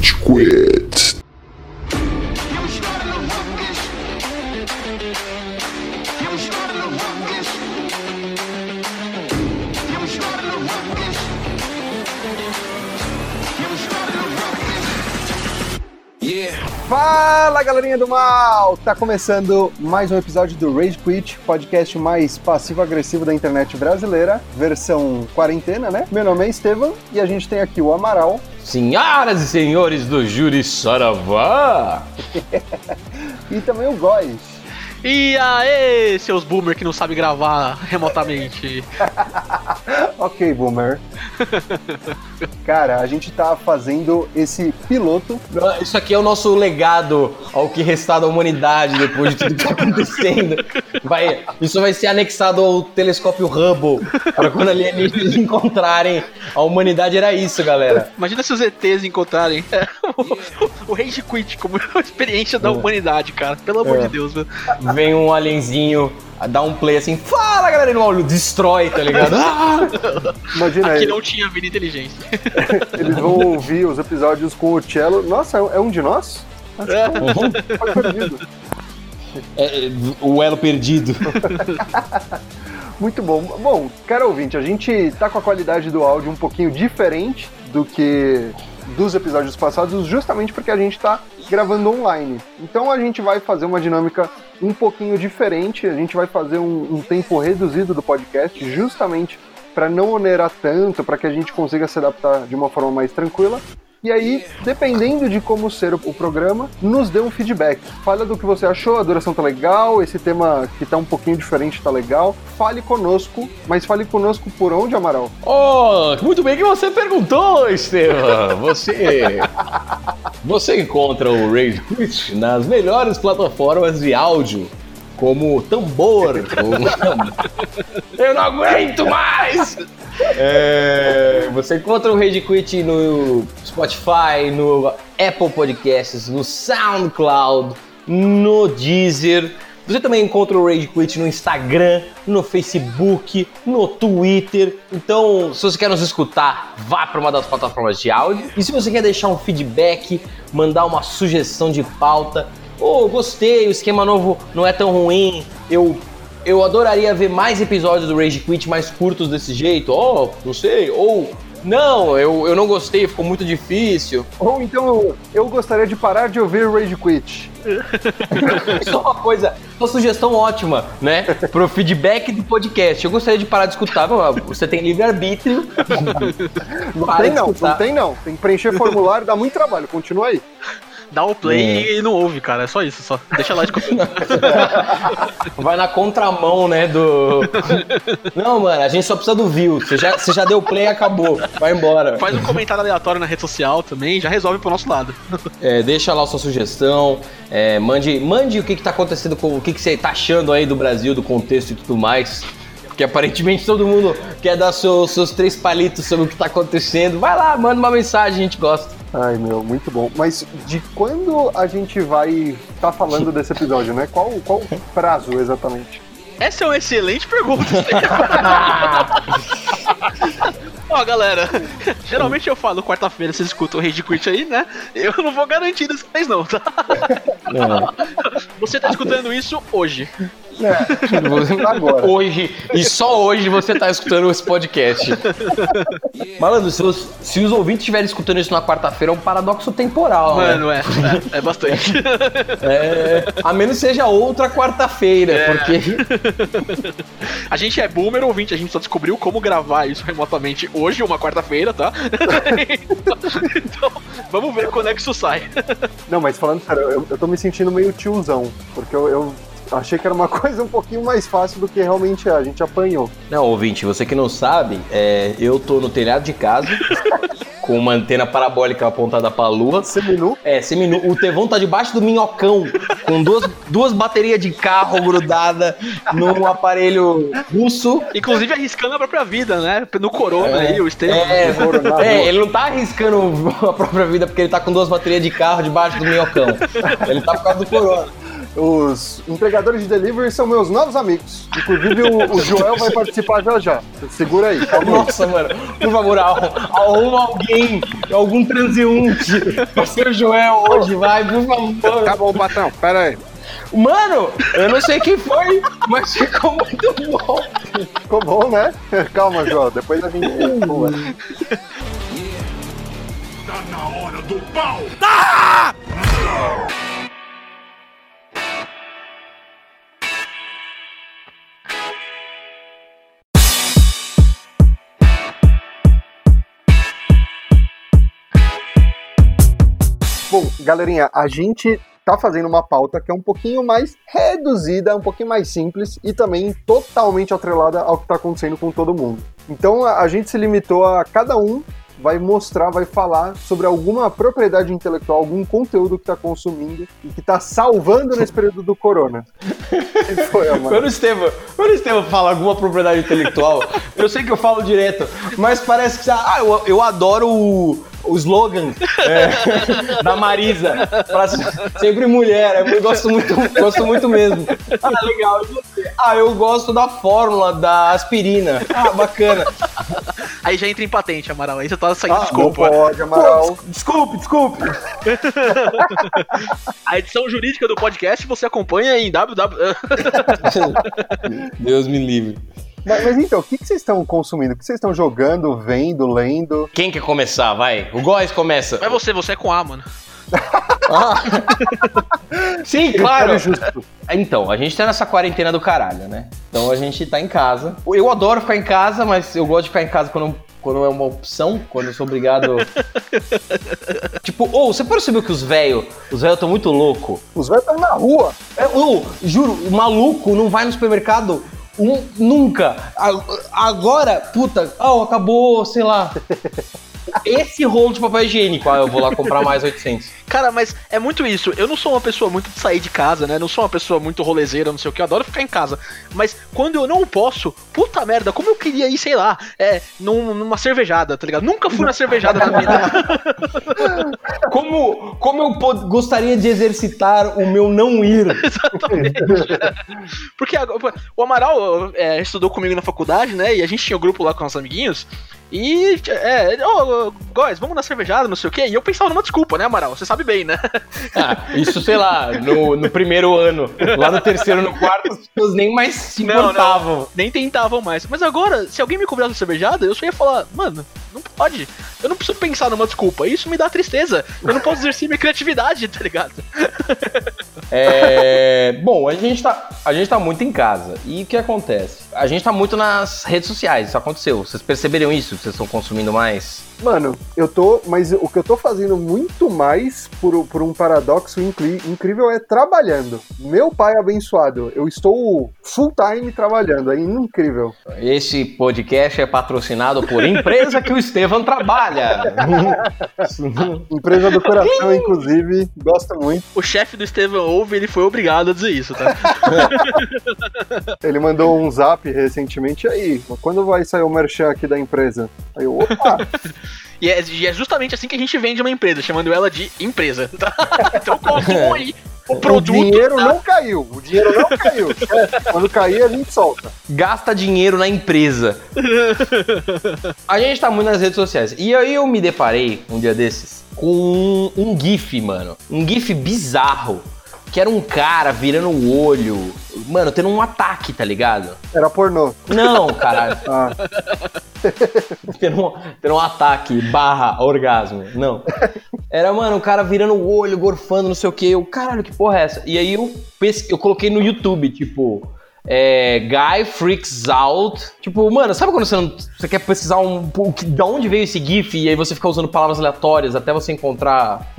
Rage Quit. Fala galerinha do mal! Tá começando mais um episódio do Rage Quit, podcast mais passivo-agressivo da internet brasileira, versão quarentena, né? Meu nome é Estevam e a gente tem aqui o Amaral. Senhoras e senhores do Júri Saravá! e também o Góis. E aí, seus boomer que não sabem gravar remotamente. ok, boomer. Cara, a gente tá fazendo esse piloto. Isso aqui é o nosso legado ao que restar da humanidade depois de tudo que tá acontecendo. Vai, isso vai ser anexado ao telescópio Hubble para quando alienígenas encontrarem a humanidade. Era isso, galera. Imagina se os ETs encontrarem é, o, o Rage Quit como experiência da é. humanidade, cara. Pelo amor é. de Deus, velho. Vem um alienzinho dá um play assim, fala galera no olho, destrói, tá ligado? Ah! Imagina Aqui não tinha vida inteligente. Eles vão ouvir os episódios com o cello. Nossa, é um de nós? É, é, o elo perdido. Muito bom. Bom, cara ouvinte, a gente tá com a qualidade do áudio um pouquinho diferente do que dos episódios passados, justamente porque a gente está gravando online. Então a gente vai fazer uma dinâmica um pouquinho diferente, a gente vai fazer um, um tempo reduzido do podcast, justamente para não onerar tanto, para que a gente consiga se adaptar de uma forma mais tranquila. E aí, dependendo de como ser o programa, nos dê um feedback. Fala do que você achou, a duração tá legal, esse tema que tá um pouquinho diferente tá legal. Fale conosco, mas fale conosco por onde, Amaral? Oh, muito bem que você perguntou, Estevam. Você Você encontra o Rage Quit nas melhores plataformas de áudio como tambor. Eu não aguento mais! É, você encontra o Rage Quit no Spotify, no Apple Podcasts, no SoundCloud, no Deezer. Você também encontra o Rage Quit no Instagram, no Facebook, no Twitter. Então, se você quer nos escutar, vá para uma das plataformas de áudio. E se você quer deixar um feedback, mandar uma sugestão de pauta, ou oh, gostei, o esquema novo não é tão ruim, eu eu adoraria ver mais episódios do Rage Quit mais curtos desse jeito, oh, não sei, ou não, eu, eu não gostei, ficou muito difícil. Ou então eu gostaria de parar de ouvir Rage Quit. Só é uma coisa, uma sugestão ótima, né? Pro feedback do podcast. Eu gostaria de parar de escutar. Você tem livre-arbítrio. Não tem não, não tem não. Tem que preencher formulário, dá muito trabalho. Continua aí dá o play é. e não ouve, cara. É só isso, só. Deixa lá de Vai na contramão, né, do... Não, mano, a gente só precisa do view. Você já, você já deu play e acabou. Vai embora. Faz um comentário aleatório na rede social também, já resolve pro nosso lado. É, deixa lá a sua sugestão, é, mande, mande o que, que tá acontecendo com o que, que você tá achando aí do Brasil, do contexto e tudo mais. Porque aparentemente todo mundo quer dar seu, seus três palitos sobre o que tá acontecendo. Vai lá, manda uma mensagem, a gente gosta. Ai, meu, muito bom. Mas de quando a gente vai estar tá falando desse episódio, né? Qual, qual o prazo exatamente? Essa é uma excelente pergunta. Ó, galera, geralmente eu falo quarta-feira, vocês escutam o Rage Quit aí, né? Eu não vou garantir dessa vez não, tá? Não. Você tá escutando isso hoje. É, agora. Hoje, e só hoje você tá escutando esse podcast. Malandro, se os, se os ouvintes estiverem escutando isso na quarta-feira, é um paradoxo temporal, né? Mano, né? é, é, é bastante. É, a menos seja outra quarta-feira, é. porque. A gente é boomer ouvinte, a gente só descobriu como gravar isso remotamente hoje, uma quarta-feira, tá? então, vamos ver quando é que isso sai. Não, mas falando sério, eu, eu tô me sentindo meio tiozão, porque eu, eu achei que era uma coisa um pouquinho mais fácil do que realmente é. A gente apanhou. Não, ouvinte, você que não sabe, é, eu tô no telhado de casa. com uma antena parabólica apontada pra lua. Seminu? É, seminu. O Tevão tá debaixo do minhocão, com duas, duas baterias de carro grudada num aparelho russo. Inclusive arriscando a própria vida, né? No corona é, aí, o Estevam. É, é, ele não tá arriscando a própria vida porque ele tá com duas baterias de carro debaixo do minhocão. Ele tá por causa do corona. Os entregadores de delivery são meus novos amigos. Inclusive o, o Joel vai participar já já. Segura aí, calma aí. Nossa, mano, por favor, arruma alguém, algum transeunte pra ser o Joel hoje, vai, por favor. Tá bom, patrão, pera aí. Mano, eu não sei quem foi, mas ficou muito bom. Ficou bom, né? Calma, João, depois a gente. Tá na hora do pau! Tá! Bom, galerinha, a gente tá fazendo uma pauta que é um pouquinho mais reduzida, um pouquinho mais simples e também totalmente atrelada ao que tá acontecendo com todo mundo. Então a, a gente se limitou a cada um vai mostrar, vai falar sobre alguma propriedade intelectual, algum conteúdo que está consumindo e que está salvando nesse período do corona. foi, quando, o Estevam, quando o Estevam fala alguma propriedade intelectual, eu sei que eu falo direto, mas parece que ah, eu, eu adoro o, o slogan é, da Marisa, pra sempre mulher, eu gosto muito, gosto muito mesmo. Ah, legal. Ah, eu gosto da fórmula da aspirina. Ah, bacana. Aí já entra em patente, Amaral. Aí você tá saindo ah, desculpa. Não pode, Amaral. Desculpe, desculpe. A edição jurídica do podcast você acompanha em www. Deus me livre. Mas, mas, então, o que, que vocês estão consumindo? O que vocês estão jogando, vendo, lendo? Quem quer começar? Vai. O Góis começa. Mas você, você é com A, mano. ah. Sim, claro. Então, a gente tá nessa quarentena do caralho, né? Então a gente tá em casa. Eu adoro ficar em casa, mas eu gosto de ficar em casa quando quando é uma opção, quando eu sou obrigado. tipo, ou oh, você percebeu que os velhos, os velhos estão muito loucos? Os velhos estão na rua. É, oh, juro, o maluco não vai no supermercado um, nunca. Agora, puta, oh, acabou, sei lá. Esse rolo de papel higiênico, ah, eu vou lá comprar mais 800. Cara, mas é muito isso. Eu não sou uma pessoa muito de sair de casa, né? Não sou uma pessoa muito rolezeira, não sei o que. Eu adoro ficar em casa. Mas quando eu não posso, puta merda, como eu queria ir, sei lá, é, num, numa cervejada, tá ligado? Nunca fui na cervejada na vida. como, como eu gostaria de exercitar o meu não ir. Exatamente. Porque o Amaral é, estudou comigo na faculdade, né? E a gente tinha o um grupo lá com os amiguinhos. E, é, ô, oh, Góis, vamos na cervejada, não sei o quê. E eu pensava numa desculpa, né, Amaral? Você sabe bem, né? Ah, isso, sei lá, no, no primeiro ano. Lá no terceiro, no quarto, as pessoas nem mais se importavam. Não, não, nem tentavam mais. Mas agora, se alguém me convidasse cervejada, eu só ia falar, mano, não pode. Eu não preciso pensar numa desculpa. Isso me dá tristeza. Eu não posso exercer minha criatividade, tá ligado? É... Bom, a gente, tá, a gente tá muito em casa. E o que acontece? A gente tá muito nas redes sociais. Isso aconteceu. Vocês perceberam isso? Vocês estão consumindo mais? Mano, eu tô. Mas o que eu tô fazendo muito mais por, por um paradoxo incrível é trabalhando. Meu pai abençoado, eu estou full time trabalhando. É incrível. Esse podcast é patrocinado por empresa que o Estevam trabalha. empresa do coração, inclusive. Gosta muito. O chefe do Estevam ouve, ele foi obrigado a dizer isso, tá? ele mandou um zap recentemente aí. Quando vai sair o merchan aqui da empresa? Aí eu, opa! E é, e é, justamente assim que a gente vende uma empresa, chamando ela de empresa. Tá? Então continua aí o produto. O dinheiro tá? não caiu. O dinheiro não caiu. Quando cair, a gente solta. Gasta dinheiro na empresa. a gente tá muito nas redes sociais. E aí eu me deparei um dia desses com um GIF, mano. Um GIF bizarro que era um cara virando o olho, mano, tendo um ataque, tá ligado? Era pornô. Não, caralho. ah. tendo, um, tendo um ataque barra orgasmo. Não. Era, mano, o cara virando o olho, gorfando, não sei o que. Eu, caralho, que porra é essa? E aí eu, eu coloquei no YouTube, tipo é, Guy Freaks Out. Tipo, mano, sabe quando você, não, você quer pesquisar um, de onde veio esse GIF e aí você fica usando palavras aleatórias até você encontrar.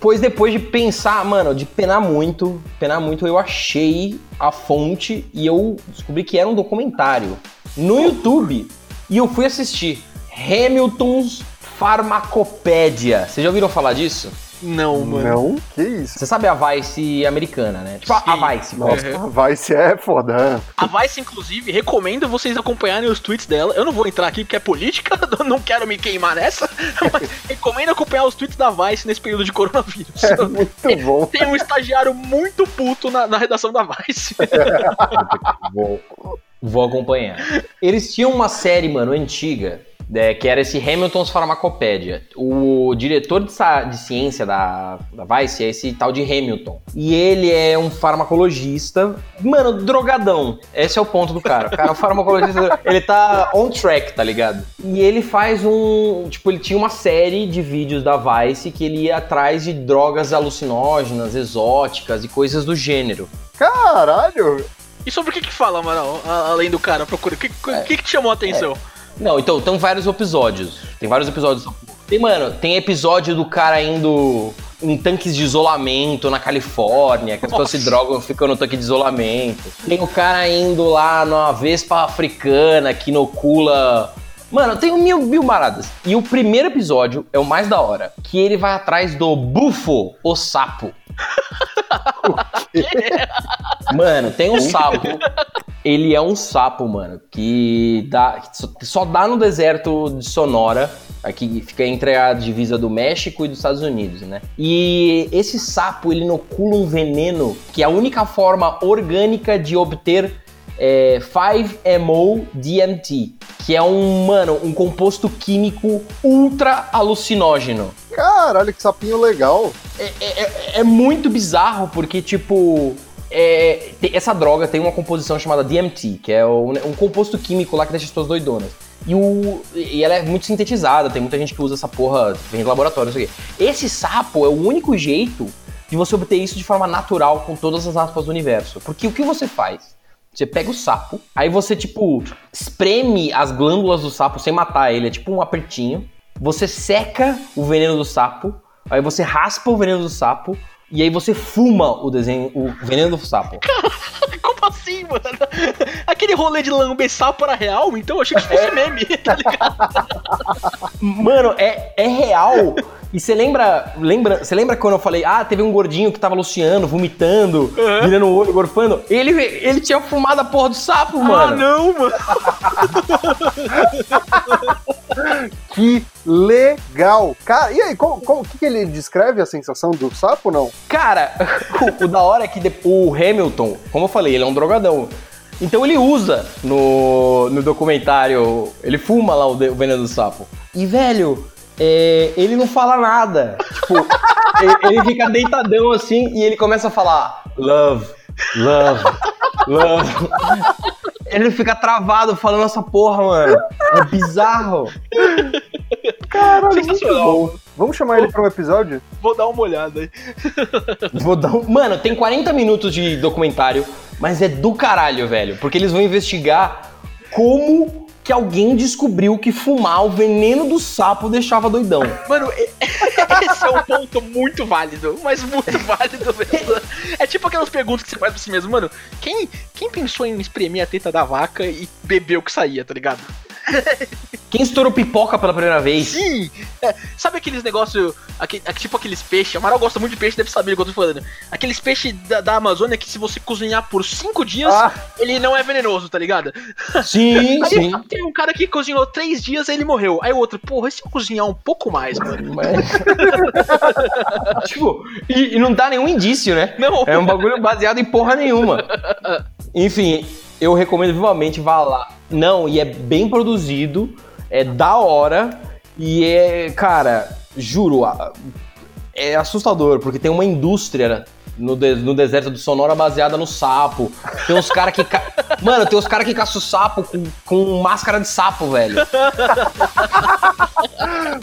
pois depois de pensar, mano, de penar muito, penar muito, eu achei a fonte e eu descobri que era um documentário no YouTube e eu fui assistir Hamilton's Farmacopédia. Vocês já ouviram falar disso? Não, mano. Não? Que isso? Você sabe a Vice americana, né? Tipo, a- Sim. a Vice. Nossa, Uhum. a Vice é foda. A Vice, inclusive, recomendo vocês acompanharem os tweets dela. Eu não vou entrar aqui porque é política, não quero me queimar nessa, mas recomendo acompanhar os tweets da Vice nesse período de coronavírus. É muito bom. Tem um estagiário muito puto na, na redação da Vice. Vou, vou acompanhar. Eles tinham uma série, mano, antiga, né, que era esse Hamilton's Pharmacopedia. O diretor de, de ciência da, da Vice é esse tal de Hamilton. E ele é um farmacologista, mano, drogadão. Esse é o ponto do cara. O cara é um farmacologista, ele tá on track, tá ligado? E ele faz um. Tipo, ele tinha uma série de vídeos da Vice que ele ia atrás de drogas alucinógenas, exóticas e coisas do gênero. Caralho! E sobre o que que fala, Amaral? Além do cara, procura. O que, que, que que te chamou a atenção? Não, então, tem vários episódios. Tem vários episódios. Tem, mano, tem episódio do cara indo em tanques de isolamento na Califórnia, que as pessoas se drogam ficam no tanque de isolamento. Tem o cara indo lá numa Vespa africana que inocula. Mano, tem mil, mil maradas. E o primeiro episódio é o mais da hora, que ele vai atrás do Bufo, o sapo. Mano, tem um sapo. Ele é um sapo, mano, que dá, só dá no deserto de Sonora, aqui fica entre a divisa do México e dos Estados Unidos, né? E esse sapo, ele inocula um veneno que é a única forma orgânica de obter é, 5-MO-DMT, que é um, mano, um composto químico ultra alucinógeno. Caralho, que sapinho legal. É, é- é muito bizarro porque, tipo, é, essa droga tem uma composição chamada DMT, que é o- um composto químico lá que deixa as pessoas doidonas. E, o, e ela é muito sintetizada, tem muita gente que usa essa porra, vem do laboratório, não sei o quê. Esse sapo é o único jeito de você obter isso de forma natural com todas as aspas do universo. Porque o que você faz? Você pega o sapo, aí você, tipo, espreme as glândulas do sapo sem matar ele, é tipo um apertinho. Você seca o veneno do sapo, aí você raspa o veneno do sapo, e aí você fuma o desenho, o veneno do sapo. Como assim, mano? Aquele rolê de lamber sapo era real, então eu achei que fosse meme, tá ligado? Mano, é, é real. E você lembra, lembra, você lembra quando eu falei, ah, teve um gordinho que tava luciando, vomitando, virando o olho, gorfando? Ele, ele tinha fumado a porra do sapo, Ah, mano. não, mano. Que legal. Cara, e aí, o que, que ele descreve a sensação do sapo, não? Cara, o, o da hora é que de- o Hamilton, como eu falei, ele é um drogadão. Então ele usa no, no documentário, ele fuma lá o, de- o veneno do sapo. E, velho, é, ele não fala nada. Tipo, ele, ele fica deitadão assim e ele começa a falar love, love, love. Ele fica travado falando essa porra, mano. É bizarro. Caralho, muito bom. Vamos chamar ele pra um episódio? Vou dar uma olhada aí. Vou dar um... Mano, tem 40 minutos de documentário, mas é do caralho, velho. Porque eles vão investigar como que alguém descobriu que fumar o veneno do sapo deixava doidão. Mano, esse é um ponto muito válido, mas muito válido mesmo. É tipo aquelas perguntas que você faz pra si mesmo, mano. Quem, quem pensou em espremer a teta da vaca e beber o que saía, tá ligado? Quem estourou pipoca pela primeira vez? Sim! É, sabe aqueles negócios, tipo aqueles peixes, Amaral gosta muito de peixe, deve saber do que eu tô falando. Aqueles peixes da, da Amazônia que se você cozinhar por 5 dias, Ah. ele não é venenoso, tá ligado? Sim, Aí sim. tem um cara que cozinhou 3 dias e ele morreu. Aí o outro, porra, e se eu cozinhar um pouco mais, mano? Mas- tipo, e, e não dá nenhum indício, né? Não. É um bagulho baseado em porra nenhuma. Enfim, eu recomendo vivamente, vá lá. Não, e é bem produzido, é da hora, e é, cara, juro, a- é assustador, porque tem uma indústria no, de- no deserto do Sonora baseada no sapo. Tem uns caras que. ca- Mano, tem uns caras que caçam sapo com, com máscara de sapo, velho.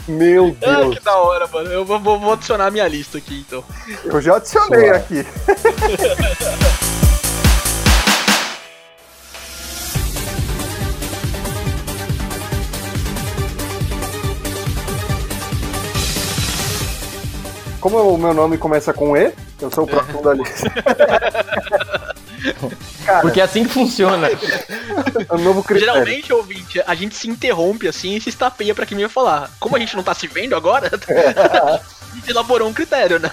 Meu Ah, Deus. que da hora, mano. Eu vou, vou- vou adicionar a minha lista aqui, então. Eu já adicionei Suave. aqui. Como o meu nome começa com E, eu sou o próximo da lista. Cara, Porque é assim que funciona. é um novo critério. Geralmente, ouvinte, a gente se interrompe assim e se estapeia pra quem ia falar. Como a gente não tá se vendo agora, a gente elaborou um critério, né?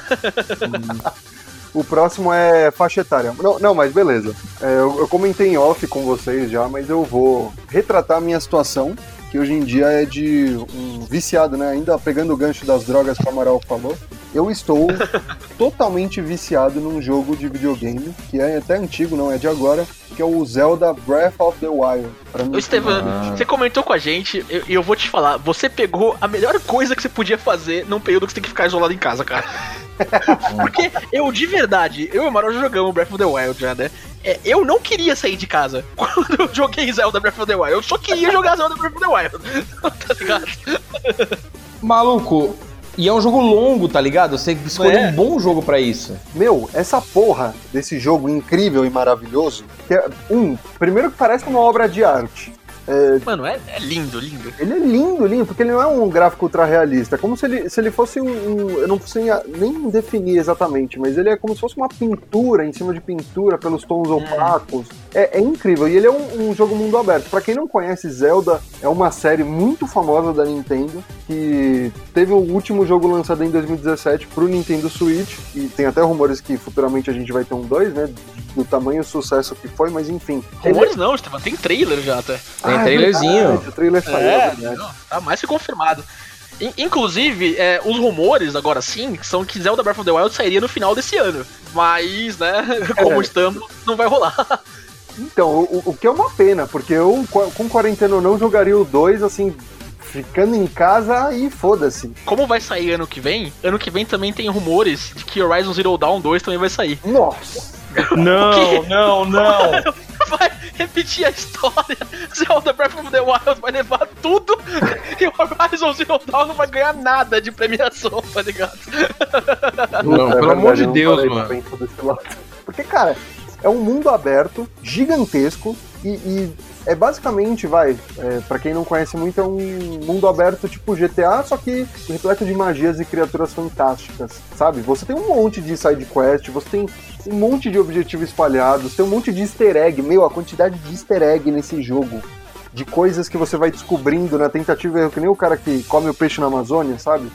O próximo é faixa etária. Não, não mas beleza. É, eu, eu comentei em off com vocês já, mas eu vou retratar a minha situação, que hoje em dia é de um viciado, né? Ainda pegando o gancho das drogas que o Amaral falou. Eu estou totalmente viciado num jogo de videogame, que é até antigo, não é de agora, que é o Zelda Breath of the Wild. Ô, Estevam, você comentou com a gente e eu, eu vou te falar, você pegou a melhor coisa que você podia fazer num período que você tem que ficar isolado em casa, cara. Porque eu, de verdade, eu e o Amaral já jogamos Breath of the Wild já, né? É, eu não queria sair de casa quando eu joguei Zelda Breath of the Wild. Eu só queria jogar Zelda Breath of the Wild. tá ligado? Maluco, e é um jogo longo, tá ligado? Você escolheu É. um bom jogo pra isso. Meu, essa porra desse jogo incrível e maravilhoso, que é, um, primeiro que parece uma obra de arte. É, Mano, é, é lindo, lindo. ele é lindo, lindo, porque ele não é um gráfico ultra realista. É como se ele, se ele fosse um, um- Eu não sei nem definir exatamente, mas ele é como se fosse uma pintura em cima de pintura pelos tons opacos. É, é incrível. E ele é um, um jogo mundo aberto. Pra quem não conhece, Zelda é uma série muito famosa da Nintendo, que teve o último jogo lançado em 2017 pro Nintendo Switch. E tem até rumores que futuramente a gente vai ter um 2, né? Do tamanho sucesso que foi, mas enfim. Ele- Rumores não, Estevam, tem trailer já até. Tem Ah, é trailerzinho. verdade, O trailer saiu, é É, não, tá mais que confirmado. In- Inclusive, é, os rumores, agora sim, são que Zelda Breath of the Wild sairia no final desse ano. Mas, né, como É. estamos, não vai rolar. Então, o, o que é uma pena, porque eu, com- com quarentena ou não, jogaria o 2, assim, ficando em casa e foda-se. Como vai sair ano que vem, ano que vem também tem rumores de que Horizon Zero Dawn 2 também vai sair. Nossa! Não, não, não. Vai repetir a história. Zelda Breath of the Wild vai levar tudo e o Horizon Zero Dawn não vai ganhar nada de premiação, tá ligado? Não, é pelo amor de eu não Deus, mano. Porque, cara, é um mundo aberto, gigantesco, e, e é basicamente, vai, é, para quem não conhece muito, é um mundo aberto tipo GTA, só que repleto de magias e criaturas fantásticas, sabe? Você tem um monte de side quest, você tem um monte de objetivos espalhados, tem um monte de easter egg, meu, a quantidade de easter egg nesse jogo. De coisas que você vai descobrindo na tentativa e erro, que nem o cara que come o peixe na Amazônia, sabe?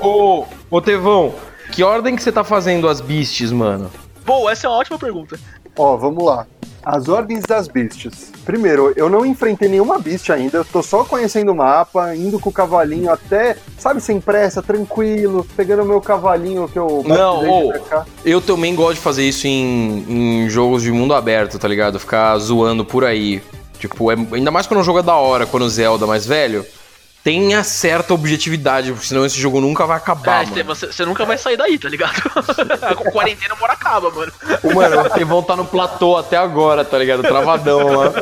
Ô, ô Tevão, que ordem que você tá fazendo as beasts, mano? Boa, essa é uma ótima pergunta. Ó, vamos lá. As ordens das beasts. Primeiro, eu não enfrentei nenhuma beast ainda, eu tô só conhecendo o mapa, indo com o cavalinho até, sabe, sem pressa, tranquilo, pegando o meu cavalinho que eu Não. BK. Eu também gosto de fazer isso em, em jogos de mundo aberto, tá ligado? Ficar zoando por aí. Tipo, é- ainda mais quando o jogo é da hora, quando o Zelda, mas velho, tenha certa objetividade, porque senão esse jogo nunca vai acabar, É, mano. Você você nunca vai sair daí, tá ligado? Com quarentena, uma hora acaba, mano. Mano, o Tevão tá no platô até agora, tá ligado? Travadão lá.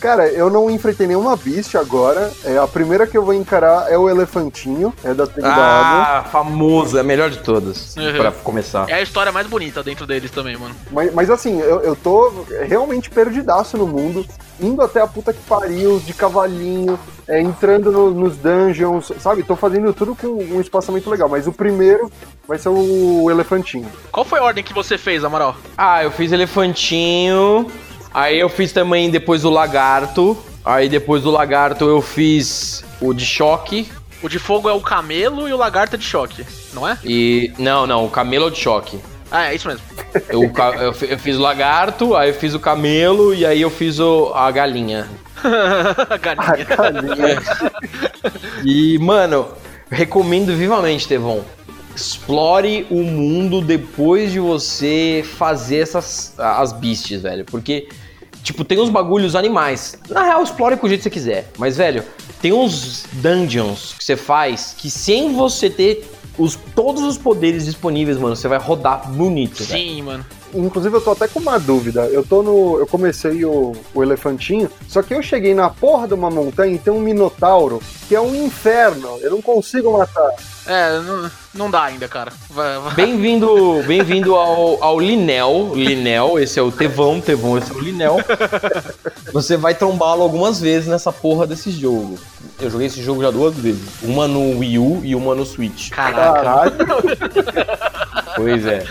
Cara, eu não enfrentei nenhuma beast agora. É, a primeira que eu vou encarar é o elefantinho, é da tribo da água. Ah, famoso, é a melhor de todas, Uhum. pra começar. É a história mais bonita dentro deles também, mano. Mas, mas assim, eu, eu tô realmente perdidaço no mundo, indo até a puta que pariu, de cavalinho, é, entrando no- nos dungeons, sabe? Tô fazendo tudo com um espaçamento legal, mas o primeiro vai ser o elefantinho. Qual foi a ordem que você fez, Amaral? Ah, eu fiz elefantinho, aí eu fiz também depois o lagarto, aí depois do lagarto eu fiz o de choque, O de fogo é o camelo e o lagarto é de choque, não é? e... Não, não, o camelo é o de choque. Ah, é isso mesmo. Eu, eu eu fiz o lagarto, aí eu fiz o camelo e aí eu fiz o, a galinha. A Galinha. galinha. E, mano, recomendo vivamente, Tevon. Explore o mundo depois de você fazer essas as beasts, velho. Porque, tipo, tem uns bagulhos animais. Na real, explore com o jeito que você quiser. Mas, velho, tem uns dungeons que você faz que sem você ter os, todos os poderes disponíveis, mano, você vai rodar bonito. Sim, mano. Inclusive, eu tô até com uma dúvida. Eu tô no. Eu comecei o, o elefantinho, só que eu cheguei na porra de uma montanha e tem um minotauro, que é um inferno. Eu não consigo matar. É, não, não dá ainda, cara. Bem-vindo bem-vindo ao, ao Linel. Linel, esse é o Tevão, Tevão, esse é o Linel. você vai trombá-lo algumas vezes nessa porra desse jogo. Eu joguei esse jogo já duas vezes. Uma no Wii U e uma no Switch. Caraca. Caralho. Pois é.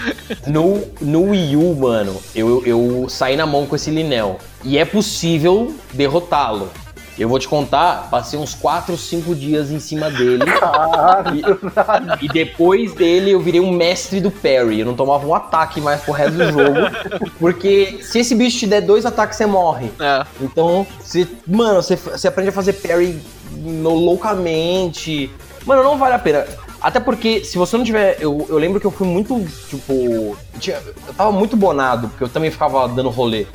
No, no Wii U, mano, eu, eu saí na mão com esse Linel. E é possível derrotá-lo. Eu vou te contar, passei uns 4, 5 dias em cima dele. e, e depois dele eu virei um mestre do parry. Eu não tomava um ataque mais pro resto do jogo. Porque se esse bicho te der dois ataques, você morre. É. Então, você, mano, você, você aprende a fazer parry no- loucamente. Mano, não vale a pena. Até porque, se você não tiver. Eu, eu lembro que eu fui muito, tipo. Tinha- eu tava muito bonado, porque eu também ficava dando rolê.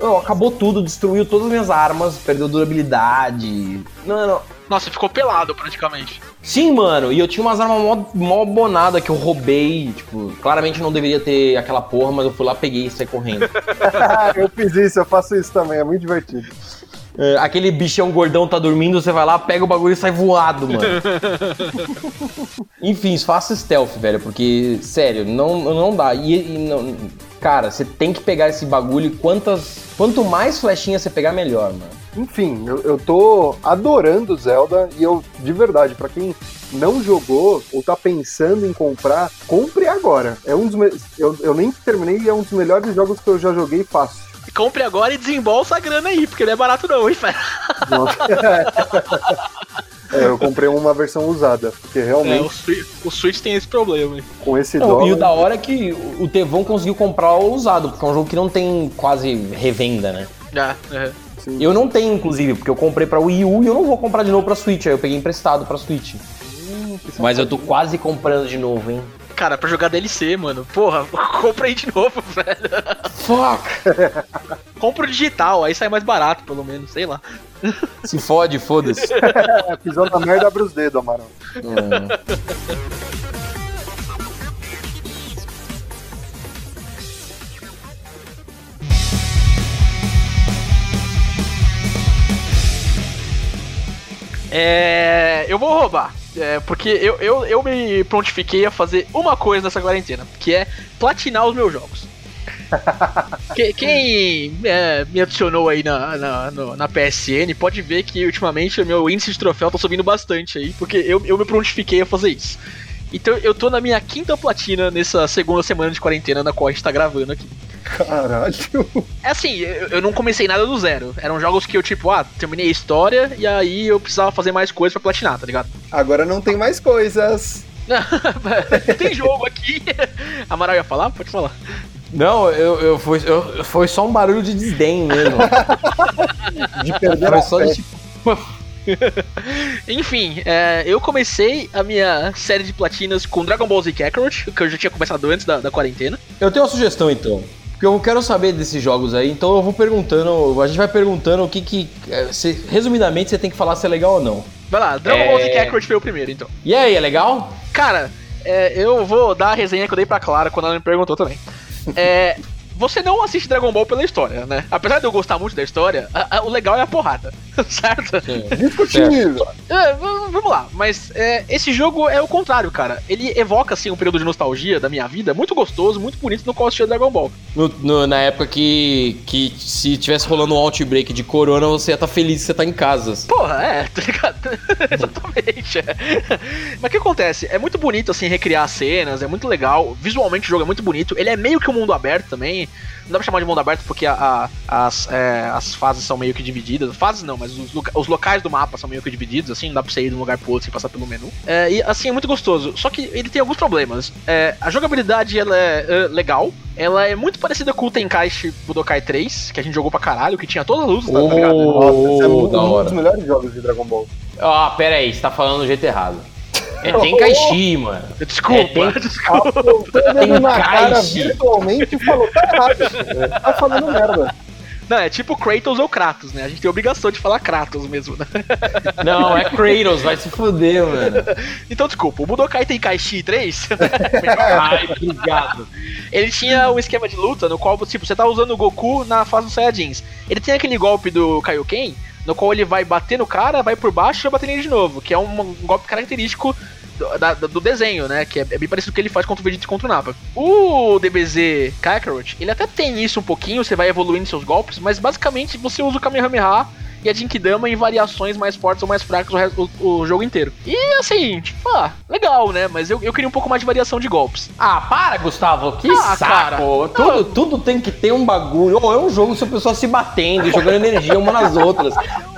Não, acabou tudo, destruiu todas as minhas armas, perdeu durabilidade. Não, não. Nossa, ficou pelado praticamente. Sim, mano, e eu tinha umas armas mó, mó bonada que eu roubei. Tipo, claramente não deveria ter aquela porra, mas eu fui lá, peguei e saí correndo. eu fiz isso, eu faço isso também, é muito divertido. É, aquele bichão gordão tá dormindo, você vai lá, pega o bagulho e sai voado, mano. Enfim, faça stealth, velho, porque, sério, não, não dá. E, e não- cara, você tem que pegar esse bagulho e quantas. Quanto mais flechinhas você pegar, melhor, mano. Enfim, eu, eu tô adorando Zelda e eu, de verdade, pra quem não jogou ou tá pensando em comprar, compre agora. É um dos me... eu, eu nem terminei e é um dos melhores jogos que eu já joguei fácil. Compre agora e desembolsa a grana aí, porque não é barato não, hein? Nossa. É, eu comprei uma versão usada, porque É, o, realmente Switch, o Switch tem esse problema, hein? com esse Não, dólar. e o da hora é que o Tevão conseguiu comprar o usado, porque é um jogo que não tem quase revenda, né? É, é. sim. Eu não tenho, inclusive, porque eu comprei pra Wii U e eu não vou comprar de novo pra Switch, aí eu peguei emprestado pra Switch. Mas eu tô quase comprando de novo, hein? Cara, pra jogar DLC, mano. Porra, compra aí de novo, velho. Fuck! Compra o digital, aí sai mais barato, pelo menos, sei lá. Se fode, foda-se. É, pisando na merda, abre os dedos, Amaral. É. Eu vou roubar. É, porque eu, eu, eu me prontifiquei a fazer uma coisa nessa quarentena, que é platinar os meus jogos. Que- quem é, me adicionou aí na, na, no- na PSN pode ver que ultimamente o meu índice de troféu tá subindo bastante aí, porque eu, eu me prontifiquei a fazer isso. Então eu tô na minha quinta platina nessa segunda semana de quarentena na qual a gente tá gravando aqui. Caralho. É assim, eu, eu não comecei nada do zero. Eram jogos que eu, tipo, ah, terminei a história e aí eu precisava fazer mais coisas pra platinar, tá ligado? Agora não tem mais coisas. Tem jogo aqui. Amaral ia falar? Pode falar. Não, eu, eu, foi, eu- foi só um barulho de desdém mesmo. De perder Foi a só de tipo. Enfim, é, eu comecei a minha série de platinas com Dragon Ball Z Kakarot, que eu já tinha começado antes da, da quarentena. Eu tenho uma sugestão então. Porque eu quero saber desses jogos aí, então eu vou perguntando. A gente vai perguntando o que que. é, se- resumidamente, você tem que falar se é legal ou não. Vai lá, Dragon É. Ball Z Kakarot foi o primeiro, então. E aí, é legal? Cara, é, eu vou dar a resenha que eu dei pra Clara quando ela me perguntou também. É, você não assiste Dragon Ball pela história, né? Apesar de eu gostar muito da história, a- a- o legal é a porrada, certo? Discutível. É, vamos lá, mas é, esse jogo é o contrário, cara. Ele evoca, assim, um período de nostalgia da minha vida muito gostoso, muito bonito no qual eu assistia Dragon Ball. No- no- na época que, que se tivesse rolando um outbreak de corona, você ia estar feliz que você tá em casa. Porra, é, tá ligado? Exatamente. é. Mas o que acontece? É muito bonito, assim, recriar as cenas, é muito legal. Visualmente o jogo é muito bonito. Ele é meio que um mundo aberto também. Não dá pra chamar de mundo aberto porque a- a- as, é, as fases são meio que divididas. Fases não, mas os, os locais do mapa são meio que divididos, assim, não dá pra você ir de um lugar pro outro sem passar pelo menu. É, e assim, é muito gostoso. Só que ele tem alguns problemas. É, a jogabilidade, ela é, é, legal. Ela é muito parecida com o Tenkaichi Budokai 3, que a gente jogou pra caralho, que tinha todas as lutas, tá ligado? Nossa, esse é um, da um hora. dos melhores jogos de Dragon Ball. Ah, pera aí, você tá falando do jeito errado. É Tenkaichi, mano. Desculpa, É, tem- desculpa. Apontando ele na cara Tenkaichi. virtualmente falou, tá errado. Tá falando merda. Não, é tipo Kratos ou Kratos, né? A gente tem a obrigação de falar Kratos mesmo, né? Não, é Kratos, vai se fuder, mano. Então, desculpa, o Budokai Tenkaichi 3, Ai, obrigado. ele tinha um esquema de luta no qual, tipo, você tá usando o Goku na fase dos Saiyajins. Ele tem aquele golpe do Kaioken, no qual ele vai bater no cara, vai por baixo e vai bater nele de novo, que é um, um golpe característico do, da- do desenho, né? Que é, é bem parecido com o que ele faz contra o Vegeta e contra o Nappa. O DBZ Kakarot, ele até tem isso um pouquinho, você vai evoluindo seus golpes, mas basicamente você usa o Kamehameha e a Jinkidama em variações mais fortes ou mais fracas o, resto- o- o jogo inteiro. E assim, tipo, ah, legal, né? Mas eu, eu queria um pouco mais de variação de golpes. Ah, para, Gustavo, que Ah, saco. cara. Tudo, tudo tem que ter um bagulho. Ou é um jogo se a pessoa se batendo, jogando energia uma nas outras.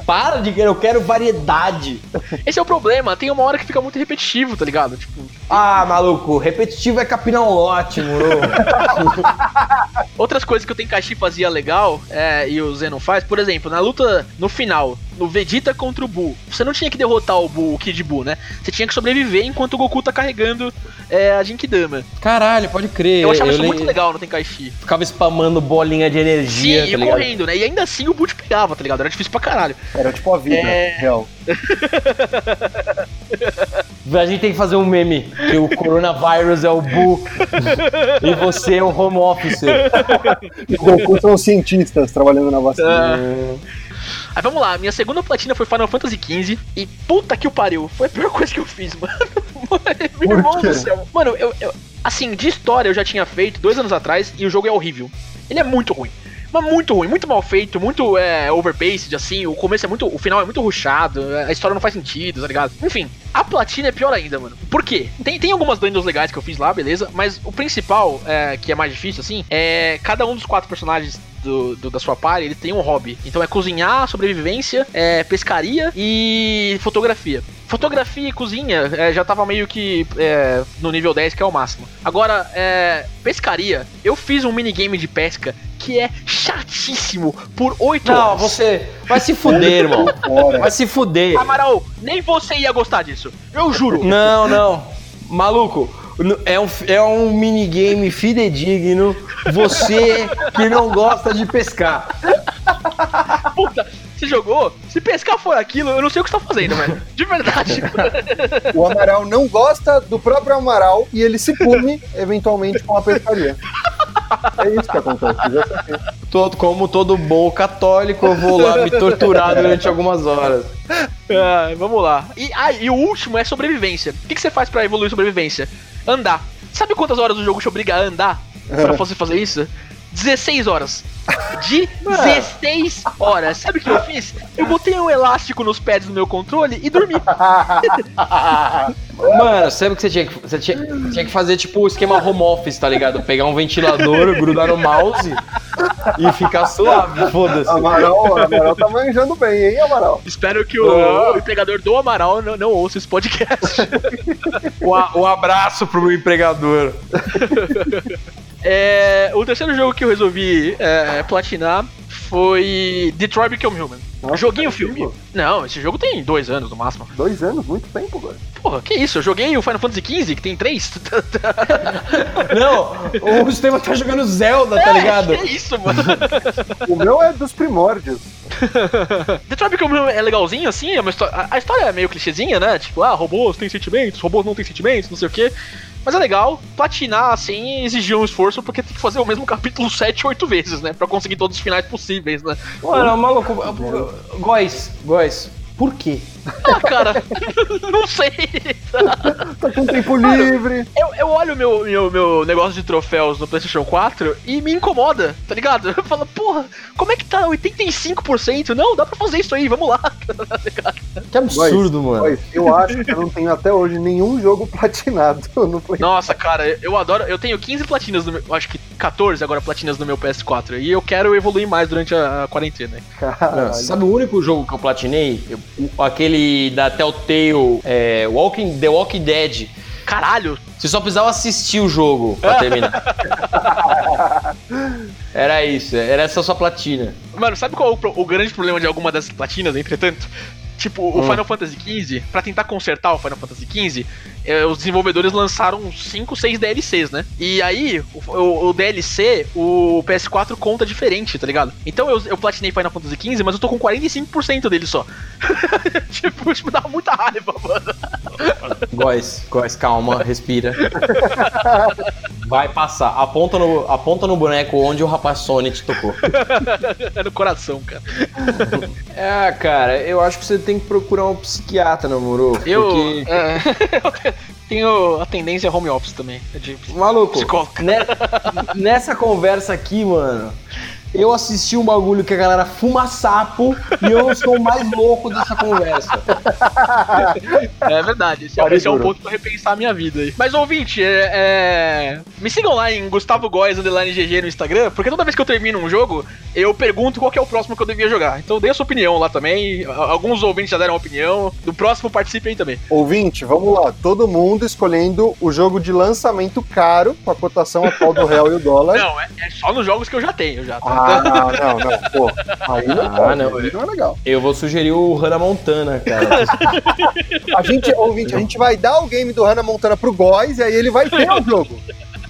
Para de querer, eu quero variedade. Esse é o problema, tem uma hora que fica muito repetitivo, tá ligado? Tipo, Ah, maluco, repetitivo é capinar um lote, moro. Outras coisas que o Tenkaichi fazia legal é, e o Zeno faz, por exemplo, na luta no final, no Vegeta contra o Buu, você não tinha que derrotar o Buu, o Kid Buu, né? Você tinha que sobreviver enquanto o Goku tá carregando é, a Jinkidama. Caralho, pode crer. Eu achava isso le- muito legal no Tenkaichi. Ficava spamando bolinha de Sim, energia, e tá ligado? correndo, né? E ainda assim o Buu te pegava, tá ligado? Era difícil pra caralho. Era tipo a vida É. real. A gente tem que fazer um meme, que o coronavírus é o Bu e você é o home office. E o Goku são os cientistas trabalhando na vacina. Aí vamos lá, minha segunda platina foi Final Fantasy XV e puta que o pariu, foi a pior coisa que eu fiz, mano. Meu irmão do céu. Mano, eu, eu- assim, de história eu já tinha feito dois anos atrás e o jogo é horrível. Ele é muito ruim. Mas muito ruim, muito mal feito, muito é, overpaced, assim, o começo é muito. O final é muito rushado, a história não faz sentido, tá ligado? Enfim, a platina é pior ainda, mano. Por quê? Tem, tem algumas dungeons legais que eu fiz lá, beleza, mas o principal, é, que é mais difícil, assim, é cada um dos quatro personagens do, do- da sua party, ele tem um hobby. Então é cozinhar, sobrevivência, é, pescaria e fotografia. Fotografia e cozinha é, já tava meio que é, no nível 10, que é o máximo. Agora, é, pescaria, eu fiz um minigame de pesca que é chatíssimo por 8 Não, horas. você vai se fuder, irmão. Vai se fuder. Amaral, nem você ia gostar disso. Eu juro. Não, não. Maluco, é um, é um minigame fidedigno. Você que não gosta de pescar. Puta, você jogou? Se pescar for aquilo, eu não sei o que você tá fazendo, velho. De verdade. O Amaral não gosta do próprio Amaral e ele se pune eventualmente com a pescaria. É isso que acontece. Todo, como todo bom católico, eu vou lá me torturar durante algumas horas. Ah, vamos lá. E, ah, e o último é sobrevivência. O que, que você faz pra evoluir sobrevivência? Andar. Sabe quantas horas o jogo te obriga a andar pra você fazer isso? 16 horas. De 16 horas. Sabe o que eu fiz? Eu botei um elástico nos pads do meu controle e dormi. Mano, sabe o que você tinha que você tinha, tinha que fazer tipo o esquema home office, tá ligado? Pegar um ventilador, grudar no mouse e ficar suave, foda-se. Amaral, Amaral tá manjando bem, hein, Amaral? Espero que o, o empregador do Amaral não, não ouça esse podcast. Um, a- um abraço pro meu empregador. É, o terceiro jogo que eu resolvi é, platinar foi Detroit Become Human. Nossa, joguei o faz filme. Não, esse jogo tem dois anos no máximo. Dois anos, muito tempo, velho. Porra, que isso? Eu joguei o Final Fantasy XV, que tem três. Não, o Estevam tá jogando Zelda, tá ligado? É, que isso, mano. O meu é dos primórdios. Detroit Become Human é legalzinho, assim, é uma histó- a, a história é meio clichêzinha, né? Tipo, ah, robôs têm sentimentos, robôs não têm sentimentos, não sei o quê. Mas é legal, platinar, assim, exigia um esforço, porque tem que fazer o mesmo capítulo 7, 8 vezes, né? Pra conseguir todos os finais possíveis, né? Mano, maluco, Góis, Góis, por quê? Ah, cara, não sei. Tá com tempo livre. Eu, eu olho o meu, meu, meu negócio de troféus no PlayStation 4 e me incomoda, tá ligado? Eu falo, porra, como é que tá 85%? Não, dá pra fazer isso aí, vamos lá. Que absurdo, mano. Mas eu acho que eu não tenho até hoje nenhum jogo platinado no Play. Nossa, cara, eu adoro. Eu tenho 15 platinas no meu. Acho que 14 agora platinas no meu PS4. E eu quero evoluir mais durante a, a quarentena. Caralho. Sabe o único jogo que eu platinei? Eu- aquele da Telltale, é, Walking, The Walking Dead. Caralho! Você só precisava assistir o jogo pra terminar. Era isso, era essa sua platina. Mano, sabe qual é o, o grande problema de alguma dessas platinas, entretanto? Tipo, o Final Fantasy XV, pra tentar consertar o Final Fantasy XV, eh, os desenvolvedores lançaram 5, 6 DLCs, né? E aí, o, o- o DLC, o PS4 conta diferente, tá ligado? Então eu, eu platinei Final Fantasy XV, mas eu tô com 45% dele só. tipo, isso me dá muita raiva, mano. Góis, Góis, calma, respira. Vai passar. Aponta no, aponta no boneco onde o rapaz Sonic tocou. É no coração, cara. É, cara, eu acho que você tem que procurar um psiquiatra, namoro. Eu, Porque, é, tenho a tendência home office também. De maluco, psicólogo. né- nessa conversa aqui, mano, eu assisti um bagulho que a galera fuma sapo e eu sou o mais louco dessa conversa. É verdade. Esse, é- esse é um ponto pra repensar a minha vida aí. Mas, ouvinte, é, é, me sigam lá em Gustavo Góes underline GG no Instagram, porque toda vez que eu termino um jogo, eu pergunto qual que é o próximo que eu devia jogar. Então dê a sua opinião lá também. Alguns ouvintes já deram opinião. Do próximo participe aí também. Ouvinte, vamos lá. Todo mundo escolhendo o jogo de lançamento caro, com a cotação atual do real e o dólar. Não, é, é só nos jogos que eu já tenho já. tá? Ah, não, não, não. Pô, aí não, Ah, pode, não, aí não é legal. Eu vou sugerir o Hannah Montana, cara. A gente, ouvinte, a gente vai dar o game do Hannah Montana pro Góis e aí ele vai ter o jogo.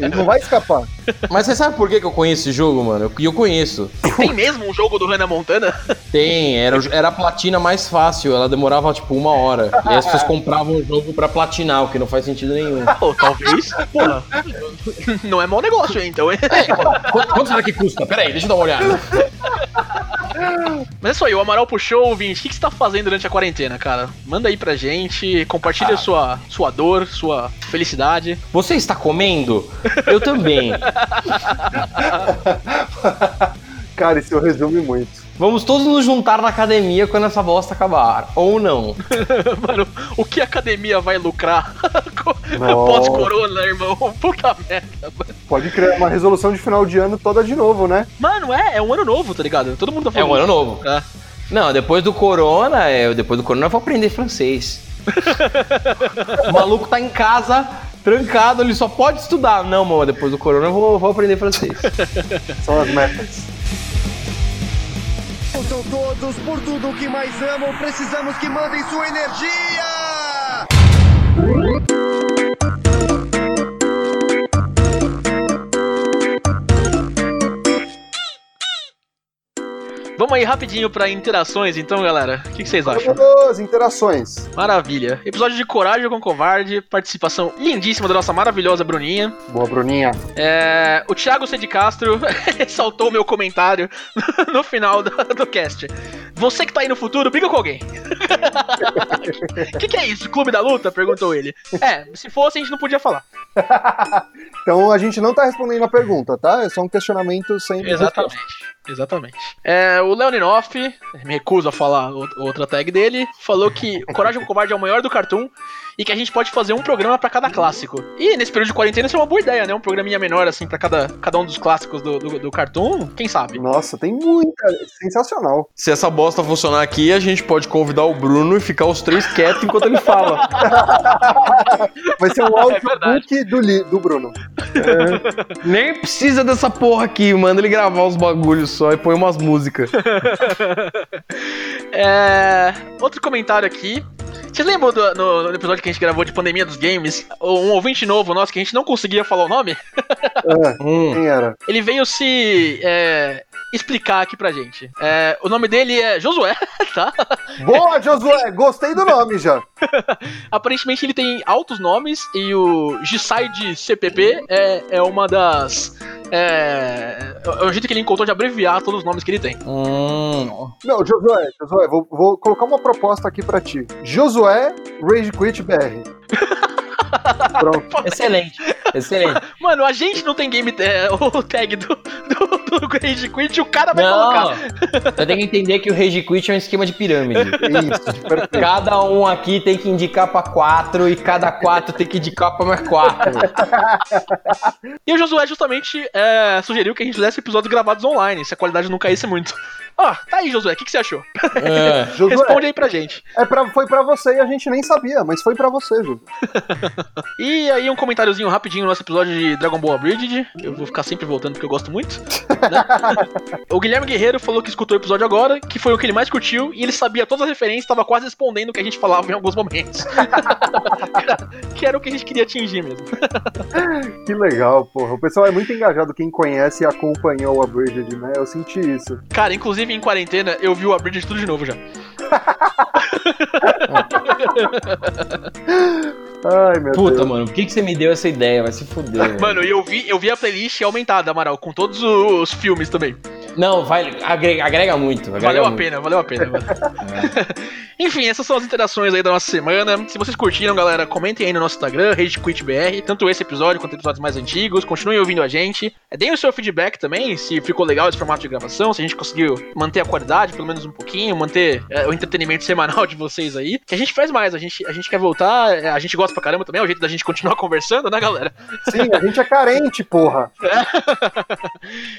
Ele não vai escapar. Mas você sabe por que que eu conheço esse jogo, mano? E eu conheço. Tem mesmo um jogo do Hannah Montana? Tem, era, era a platina mais fácil, ela demorava tipo uma hora. E aí as pessoas compravam o jogo pra platinar, o que não faz sentido nenhum. Pô, talvez. Porra. Não é mau negócio, hein, então. hein? Quanto, quanto será que custa? Pera aí, deixa eu dar uma olhada. Mas é isso aí, o Amaral puxou, ouvinte. O que, que você tá fazendo durante a quarentena, cara? Manda aí pra gente, compartilha sua, sua dor, sua felicidade. Você está comendo? Eu também. Cara, isso resume muito. Vamos todos nos juntar na academia quando essa bosta acabar. Ou não. Mano, o que a academia vai lucrar pós-corona, irmão? Puta merda. mano. Pode criar uma resolução de final de ano toda de novo, né? Mano, é, é um ano novo, tá ligado? Todo mundo tá É falando. um ano novo. É. Não, depois do corona, é, depois do corona eu vou aprender francês. o maluco tá em casa, trancado, ele só pode estudar. Não, mano, depois do corona eu vou, vou aprender francês. São as metas. São todos por tudo que mais amam, precisamos que mandem sua energia! Vamos aí rapidinho pra interações, então, galera. O que, que vocês acham? Vamos, interações. Maravilha. Episódio de Coragem com Covarde, participação lindíssima da nossa maravilhosa Bruninha. Boa, Bruninha. É, o Thiago C. de Castro ressaltou o meu comentário no final do, do cast. Você que tá aí no futuro, briga com alguém. O que, que é isso? Clube da Luta? Perguntou ele. É, se fosse a gente não podia falar. Então a gente não tá respondendo a pergunta, tá? É só um questionamento sem Exatamente. Exatamente. É, o Leoninoff, me recuso a falar o- outra tag dele, falou que Coragem com Covarde é o maior do Cartoon e que a gente pode fazer um programa pra cada clássico. E nesse período de quarentena isso é uma boa ideia, né? Um programinha menor, assim, pra cada, cada um dos clássicos do, do, do Cartoon, quem sabe? Nossa, tem muita. Sensacional. Se essa bosta funcionar aqui, a gente pode convidar o Bruno e ficar os três quietos enquanto ele fala. Vai ser um É audiobook do, li- do Bruno. Nem precisa dessa porra aqui, manda ele gravar os bagulhos só e põe umas músicas. É, outro comentário aqui. Vocês lembram do, no, no episódio que a gente gravou de pandemia dos games? Um ouvinte novo nosso que a gente não conseguia falar o nome? Ah, Hum. quem era? Ele veio se é, explicar aqui pra gente. É, o nome dele é Josué, tá? Boa, Josué! Gostei do nome já. Aparentemente ele tem altos nomes e o Gisai de CPP é, é uma das. É, é o jeito que ele encontrou de abreviar todos os nomes que ele tem. Hum. Não, Josué, Josué, vou, vou colocar uma proposta aqui pra ti. Josué Rage Quit BR. Pronto. Excelente, excelente. Mano, a gente não tem game é, o tag do, do, do Rage Quit e o cara vai Não, colocar. você tem que entender que o Rage Quit é um esquema de pirâmide. Isso, perfeito. Cada um aqui tem que indicar pra quatro e cada quatro tem que indicar pra mais quatro. E o Josué justamente é, sugeriu que a gente fizesse episódios gravados online, se a qualidade não caísse muito. Ó, tá aí, Josué, o que, que você achou? É. Josué, Responde aí pra gente. é pra, foi pra você e a gente nem sabia, mas foi pra você, Josué. E aí um comentáriozinho rapidinho no nosso episódio de Dragon Ball Abridged. Eu vou ficar sempre voltando porque eu gosto muito. né? o Guilherme Guerreiro falou que escutou o episódio agora, que foi o que ele mais curtiu, e ele sabia todas as referências, estava quase respondendo o que a gente falava em alguns momentos. que era o que a gente queria atingir mesmo. Que legal, porra. O pessoal é muito engajado, quem conhece e acompanhou a Bridget, né? Eu senti isso. Cara, inclusive em quarentena eu vi o Abridged tudo de novo já. Ai, meu Puta, Deus. mano, por que, que você me deu essa ideia? Vai se fuder. Mano, e eu vi, eu vi a playlist aumentada, Amaral, com todos os filmes também. Não, vai, agrega, agrega muito. Agrega Valeu a muito. pena, valeu a pena. mano. Enfim, essas são as interações aí da nossa semana. Se vocês curtiram, galera, comentem aí no nosso Instagram, RageQuitBR, tanto esse episódio quanto episódios mais antigos. Continuem ouvindo a gente. É, Deem o seu feedback também, se ficou legal esse formato de gravação, se a gente conseguiu manter a qualidade, pelo menos um pouquinho, manter é, o entretenimento semanal de vocês aí. Que a gente faz mais, a gente, a gente quer voltar, é, a gente gosta pra caramba também, é o jeito da gente continuar conversando, né, galera? Sim, a gente é carente, porra.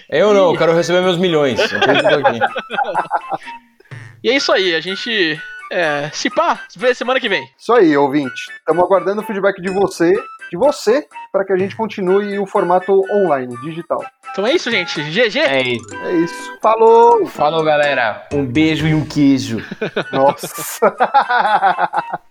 Eu não, eu quero receber meus milhões. E é isso aí, a gente. É, se pá, se vê semana que vem. Isso aí, ouvinte. Estamos aguardando o feedback de você, de você, para que a gente continue o formato online, digital. Então é isso, gente. GG. É isso. É isso. Falou! Falou, galera. Um beijo e um queijo. Nossa!